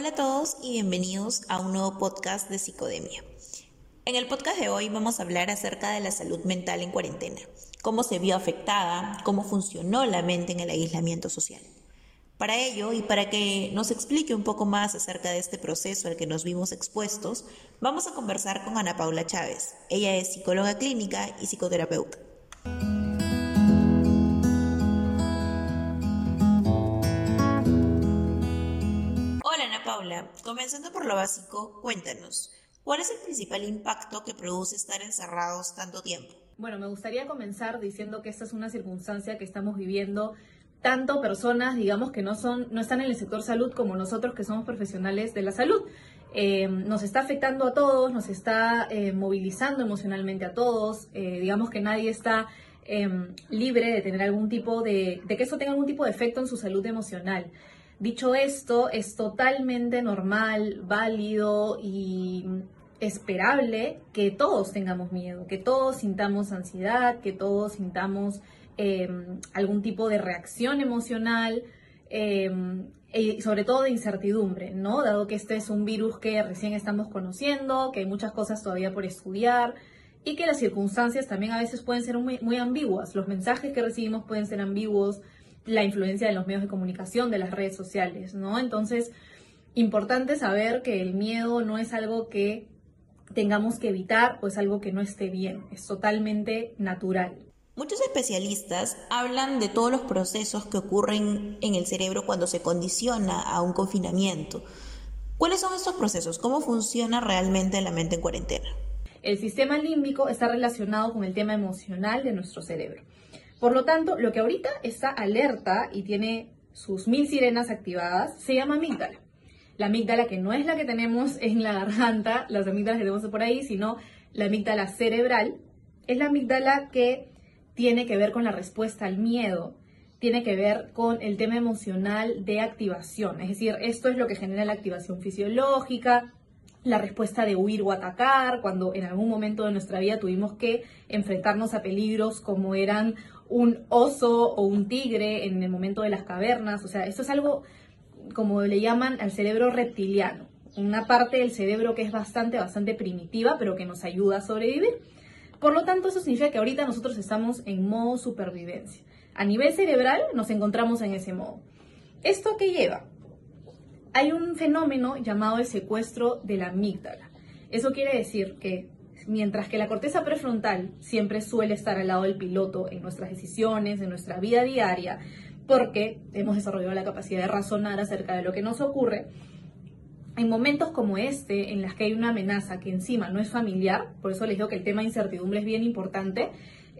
Hola a todos y bienvenidos a un nuevo podcast de Psicodemia. En el podcast de hoy vamos a hablar acerca de la salud mental en cuarentena, cómo se vio afectada, cómo funcionó la mente en el aislamiento social. Para ello y para que nos explique un poco más acerca de este proceso al que nos vimos expuestos, vamos a conversar con Ana Paula Chávez. Ella es psicóloga clínica y psicoterapeuta. Paula, comenzando por lo básico, cuéntanos, ¿cuál es el principal impacto que produce estar encerrados tanto tiempo? Bueno, me gustaría comenzar diciendo que esta es una circunstancia que estamos viviendo tanto personas, digamos, que no, son, no están en el sector salud como nosotros que somos profesionales de la salud. Eh, nos está afectando a todos, nos está eh, movilizando emocionalmente a todos, eh, digamos que nadie está em, libre de tener algún tipo de, de que eso tenga algún tipo de efecto en su salud emocional. Dicho esto, es totalmente normal, válido y esperable que todos tengamos miedo, que todos sintamos ansiedad, que todos sintamos em, algún tipo de reacción emocional em, y sobre todo de incertidumbre, ¿no? Dado que este es un virus que recién estamos conociendo, que hay muchas cosas todavía por estudiar y que las circunstancias también a veces pueden ser muy, muy ambiguas. Los mensajes que recibimos pueden ser ambiguos, la influencia de los medios de comunicación, de las redes sociales, ¿no? Entonces, importante saber que el miedo no es algo que tengamos que evitar o es algo que no esté bien, es totalmente natural. Muchos especialistas hablan de todos los procesos que ocurren en el cerebro cuando se condiciona a un confinamiento. ¿Cuáles son estos procesos? ¿Cómo funciona realmente la mente en cuarentena? El sistema límbico está relacionado con el tema emocional de nuestro cerebro. Por lo tanto, lo que ahorita está alerta y tiene sus mil sirenas activadas se llama amígdala. La amígdala que no es la que tenemos en la garganta, las amígdalas que tenemos por ahí, sino la amígdala cerebral, es la amígdala que tiene que ver con la respuesta al miedo, tiene que ver con el tema emocional de activación. Es decir, esto es lo que genera la activación fisiológica, la respuesta de huir o atacar, cuando en algún momento de nuestra vida tuvimos que enfrentarnos a peligros como eran un oso o un tigre en el momento de las cavernas. O sea, esto es algo como le llaman al cerebro reptiliano, una parte del cerebro que es bastante, bastante primitiva, pero que nos ayuda a sobrevivir. Por lo tanto, eso significa que ahorita nosotros estamos en modo supervivencia. A nivel cerebral nos encontramos en ese modo. ¿Esto qué lleva? hay un fenómeno llamado el secuestro de la amígdala. Eso quiere decir que mientras que la corteza prefrontal siempre suele estar al lado del piloto en nuestras decisiones, en nuestra vida diaria, porque hemos desarrollado la capacidad de razonar acerca de lo que nos ocurre, en momentos como este, en las que hay una amenaza que encima no es familiar, por eso les digo que el tema de incertidumbre es bien importante,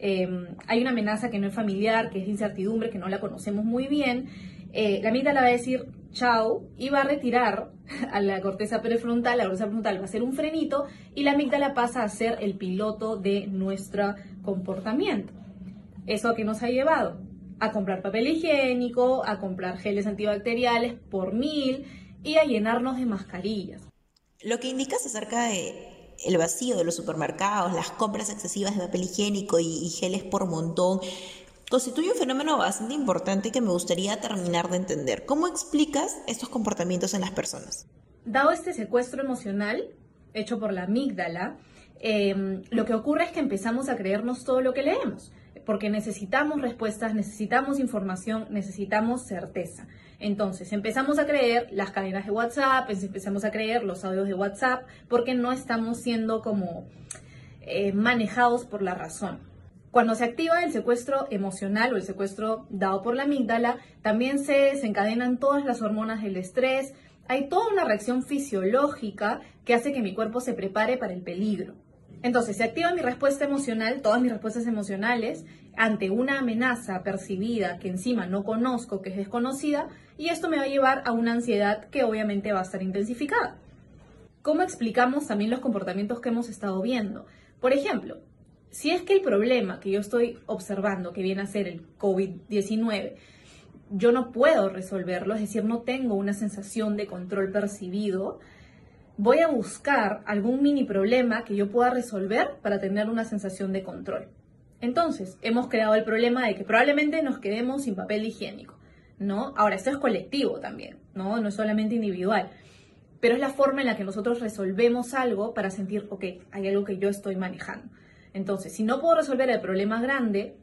em, hay una amenaza que no es familiar, que es incertidumbre, que no la conocemos muy bien, eh, la amígdala va a decir, chao, y va a retirar a la corteza prefrontal, la corteza prefrontal va a hacer un frenito y la amígdala pasa a ser el piloto de nuestro comportamiento. ¿Eso que nos ha llevado? A comprar papel higiénico, a comprar geles antibacteriales por mil y a llenarnos de mascarillas. Lo que indicas acerca de el vacío de los supermercados, las compras excesivas de papel higiénico y geles por montón, constituye un fenómeno bastante importante que me gustaría terminar de entender. ¿Cómo explicas estos comportamientos en las personas? Dado este secuestro emocional hecho por la amígdala, em, lo que ocurre es que empezamos a creernos todo lo que leemos, porque necesitamos respuestas, necesitamos información, necesitamos certeza. Entonces, empezamos a creer las cadenas de WhatsApp, empezamos a creer los audios de WhatsApp, porque no estamos siendo como eh, manejados por la razón. Cuando se activa el secuestro emocional o el secuestro dado por la amígdala, también se desencadenan todas las hormonas del estrés. Hay toda una reacción fisiológica que hace que mi cuerpo se prepare para el peligro. Entonces, se activa mi respuesta emocional, todas mis respuestas emocionales, ante una amenaza percibida que encima no conozco, que es desconocida, y esto me va a llevar a una ansiedad que obviamente va a estar intensificada. ¿Cómo explicamos también los comportamientos que hemos estado viendo? Por ejemplo, si es que el problema que yo estoy observando, que viene a ser el COVID-19, yo no puedo resolverlo, es decir, no tengo una sensación de control percibido, voy a buscar algún mini problema que yo pueda resolver para tener una sensación de control. Entonces, hemos creado el problema de que probablemente nos quedemos sin papel higiénico, ¿no? Ahora, esto es colectivo también, ¿no? No es solamente individual. pero es la forma en la que nosotros resolvemos algo para sentir, ok, hay algo que yo estoy manejando. Entonces, si no puedo resolver el problema grande,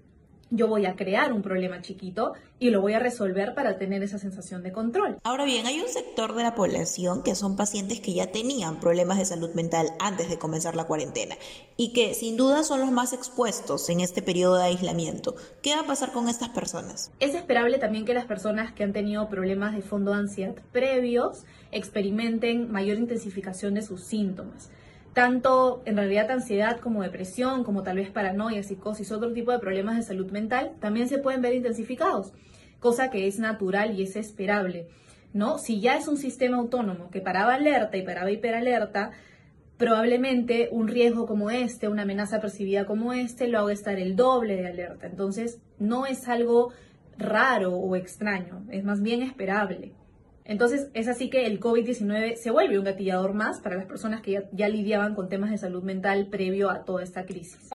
yo voy a crear un problema chiquito y lo voy a resolver para tener esa sensación de control. Ahora bien, hay un sector de la población que son pacientes que ya tenían problemas de salud mental antes de comenzar la cuarentena y que sin duda son los más expuestos en este periodo de aislamiento. ¿Qué va a pasar con estas personas? Es esperable también que las personas que han tenido problemas de fondo de ansiedad previos experimenten mayor intensificación de sus síntomas tanto en realidad ansiedad como depresión, como tal vez paranoia, psicosis, otro tipo de problemas de salud mental, también se pueden ver intensificados, cosa que es natural y es esperable. ¿no? Si ya es un sistema autónomo que paraba alerta y paraba hiperalerta, probablemente un riesgo como este, una amenaza percibida como este, lo haga estar el doble de alerta. Entonces, no es algo raro o extraño, es más bien esperable. Entonces es así que el COVID-19 se vuelve un gatillador más para las personas que ya, lidiaban con temas de salud mental previo a toda esta crisis.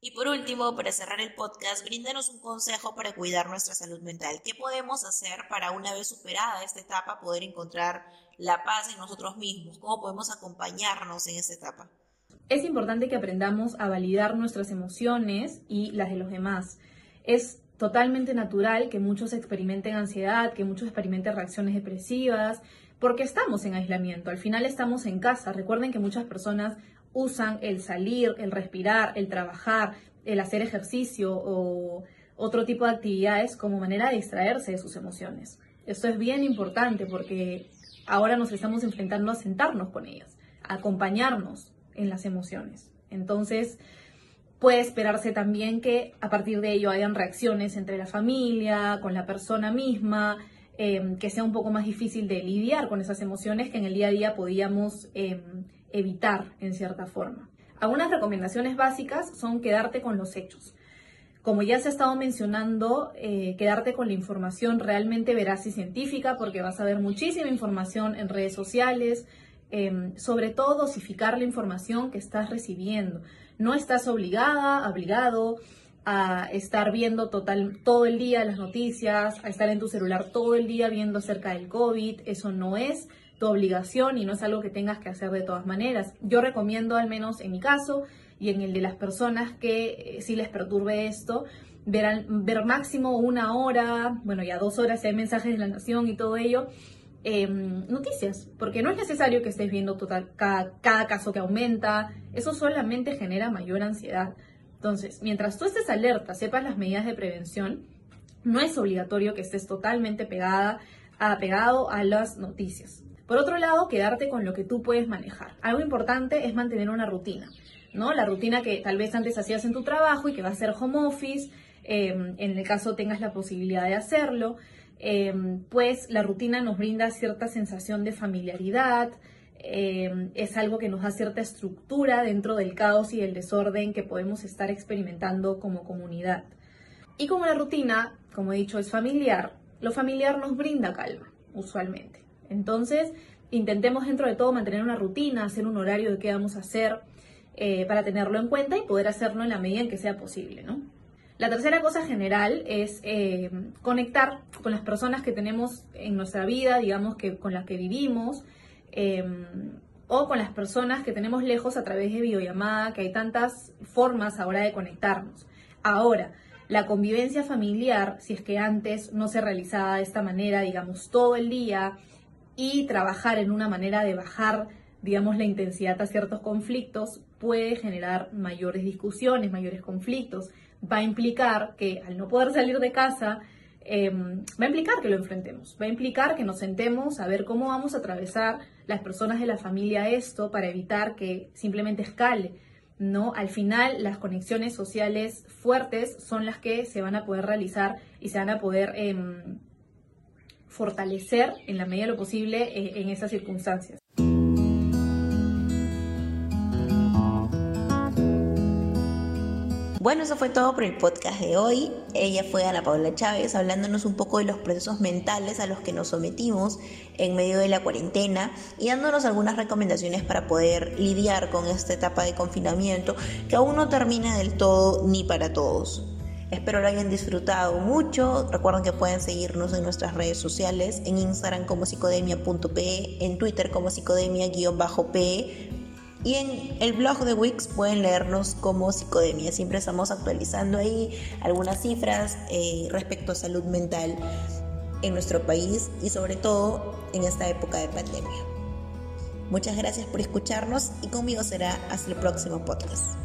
Y por último, para cerrar el podcast, bríndanos un consejo para cuidar nuestra salud mental. ¿Qué podemos hacer para una vez superada esta etapa poder encontrar la paz en nosotros mismos? ¿Cómo podemos acompañarnos en esta etapa? Es importante que aprendamos a validar nuestras emociones y las de los demás. Es totalmente natural que muchos experimenten ansiedad, que muchos experimenten reacciones depresivas, porque estamos en aislamiento, al final estamos en casa. Recuerden que muchas personas usan el salir, el respirar, el trabajar, el hacer ejercicio o otro tipo de actividades como manera de distraerse de sus emociones. Esto es bien importante porque ahora nos estamos enfrentando a sentarnos con ellas, a acompañarnos en las emociones. Entonces, Puede esperarse también que a partir de ello hayan reacciones entre la familia, con la persona misma, em, que sea un poco más difícil de lidiar con esas emociones que en el día a día podíamos em, evitar en cierta forma. Algunas recomendaciones básicas son quedarte con los hechos. Como ya se ha estado mencionando, eh, quedarte con la información realmente veraz y científica, porque vas a ver muchísima información en redes sociales, em, sobre todo dosificar la información que estás recibiendo. No estás obligada, obligado a estar viendo total, todo el día las noticias, a estar en tu celular todo el día viendo acerca del COVID. Eso no es tu obligación y no es algo que tengas que hacer de todas maneras. Yo recomiendo, al menos en mi caso y en el de las personas que eh, sí les perturbe esto, ver, ver máximo una hora, bueno, ya dos horas si hay mensajes de la nación y todo ello, Em, noticias, porque no es necesario que estés viendo total, cada, caso que aumenta, eso solamente genera mayor ansiedad. Entonces, mientras tú estés alerta, sepas las medidas de prevención, no es obligatorio que estés totalmente pegada, apegado a las noticias. Por otro lado, quedarte con lo que tú puedes manejar. Algo importante es mantener una rutina, ¿no? La rutina que tal vez antes hacías en tu trabajo y que va a ser home office, em, en el caso tengas la posibilidad de hacerlo. Em, pues la rutina nos brinda cierta sensación de familiaridad, em, es algo que nos da cierta estructura dentro del caos y el desorden que podemos estar experimentando como comunidad. Y como la rutina, como he dicho, es familiar, lo familiar nos brinda calma, usualmente. Entonces, intentemos dentro de todo mantener una rutina, hacer un horario de qué vamos a hacer eh, para tenerlo en cuenta y poder hacerlo en la medida en que sea posible, ¿no? La tercera cosa general es eh, conectar con las personas que tenemos en nuestra vida, digamos que con las que vivimos, em, o con las personas que tenemos lejos a través de videollamada, que hay tantas formas ahora de conectarnos. Ahora, la convivencia familiar, si es que antes no se realizaba de esta manera, digamos, todo el día, y trabajar en una manera de bajar, digamos, la intensidad a ciertos conflictos, puede generar mayores discusiones, mayores conflictos va a implicar que al no poder salir de casa, em, va a implicar que lo enfrentemos, va a implicar que nos sentemos a ver cómo vamos a atravesar las personas de la familia esto para evitar que simplemente escale. ¿no? Al final, las conexiones sociales fuertes son las que se van a poder realizar y se van a poder em, fortalecer en la medida de lo posible eh, en esas circunstancias. Bueno, eso fue todo por el podcast de hoy. Ella fue Ana Paula Chávez hablándonos un poco de los procesos mentales a los que nos sometimos en medio de la cuarentena y dándonos algunas recomendaciones para poder lidiar con esta etapa de confinamiento que aún no termina del todo ni para todos. Espero lo hayan disfrutado mucho. Recuerden que pueden seguirnos en nuestras redes sociales, en Instagram como psicodemia.pe, en Twitter como psicodemia-pe y en el blog de Wix pueden leernos como psicodemia. Siempre estamos actualizando ahí algunas cifras eh, respecto a salud mental en nuestro país y sobre todo en esta época de pandemia. Muchas gracias por escucharnos y conmigo será hasta el próximo podcast.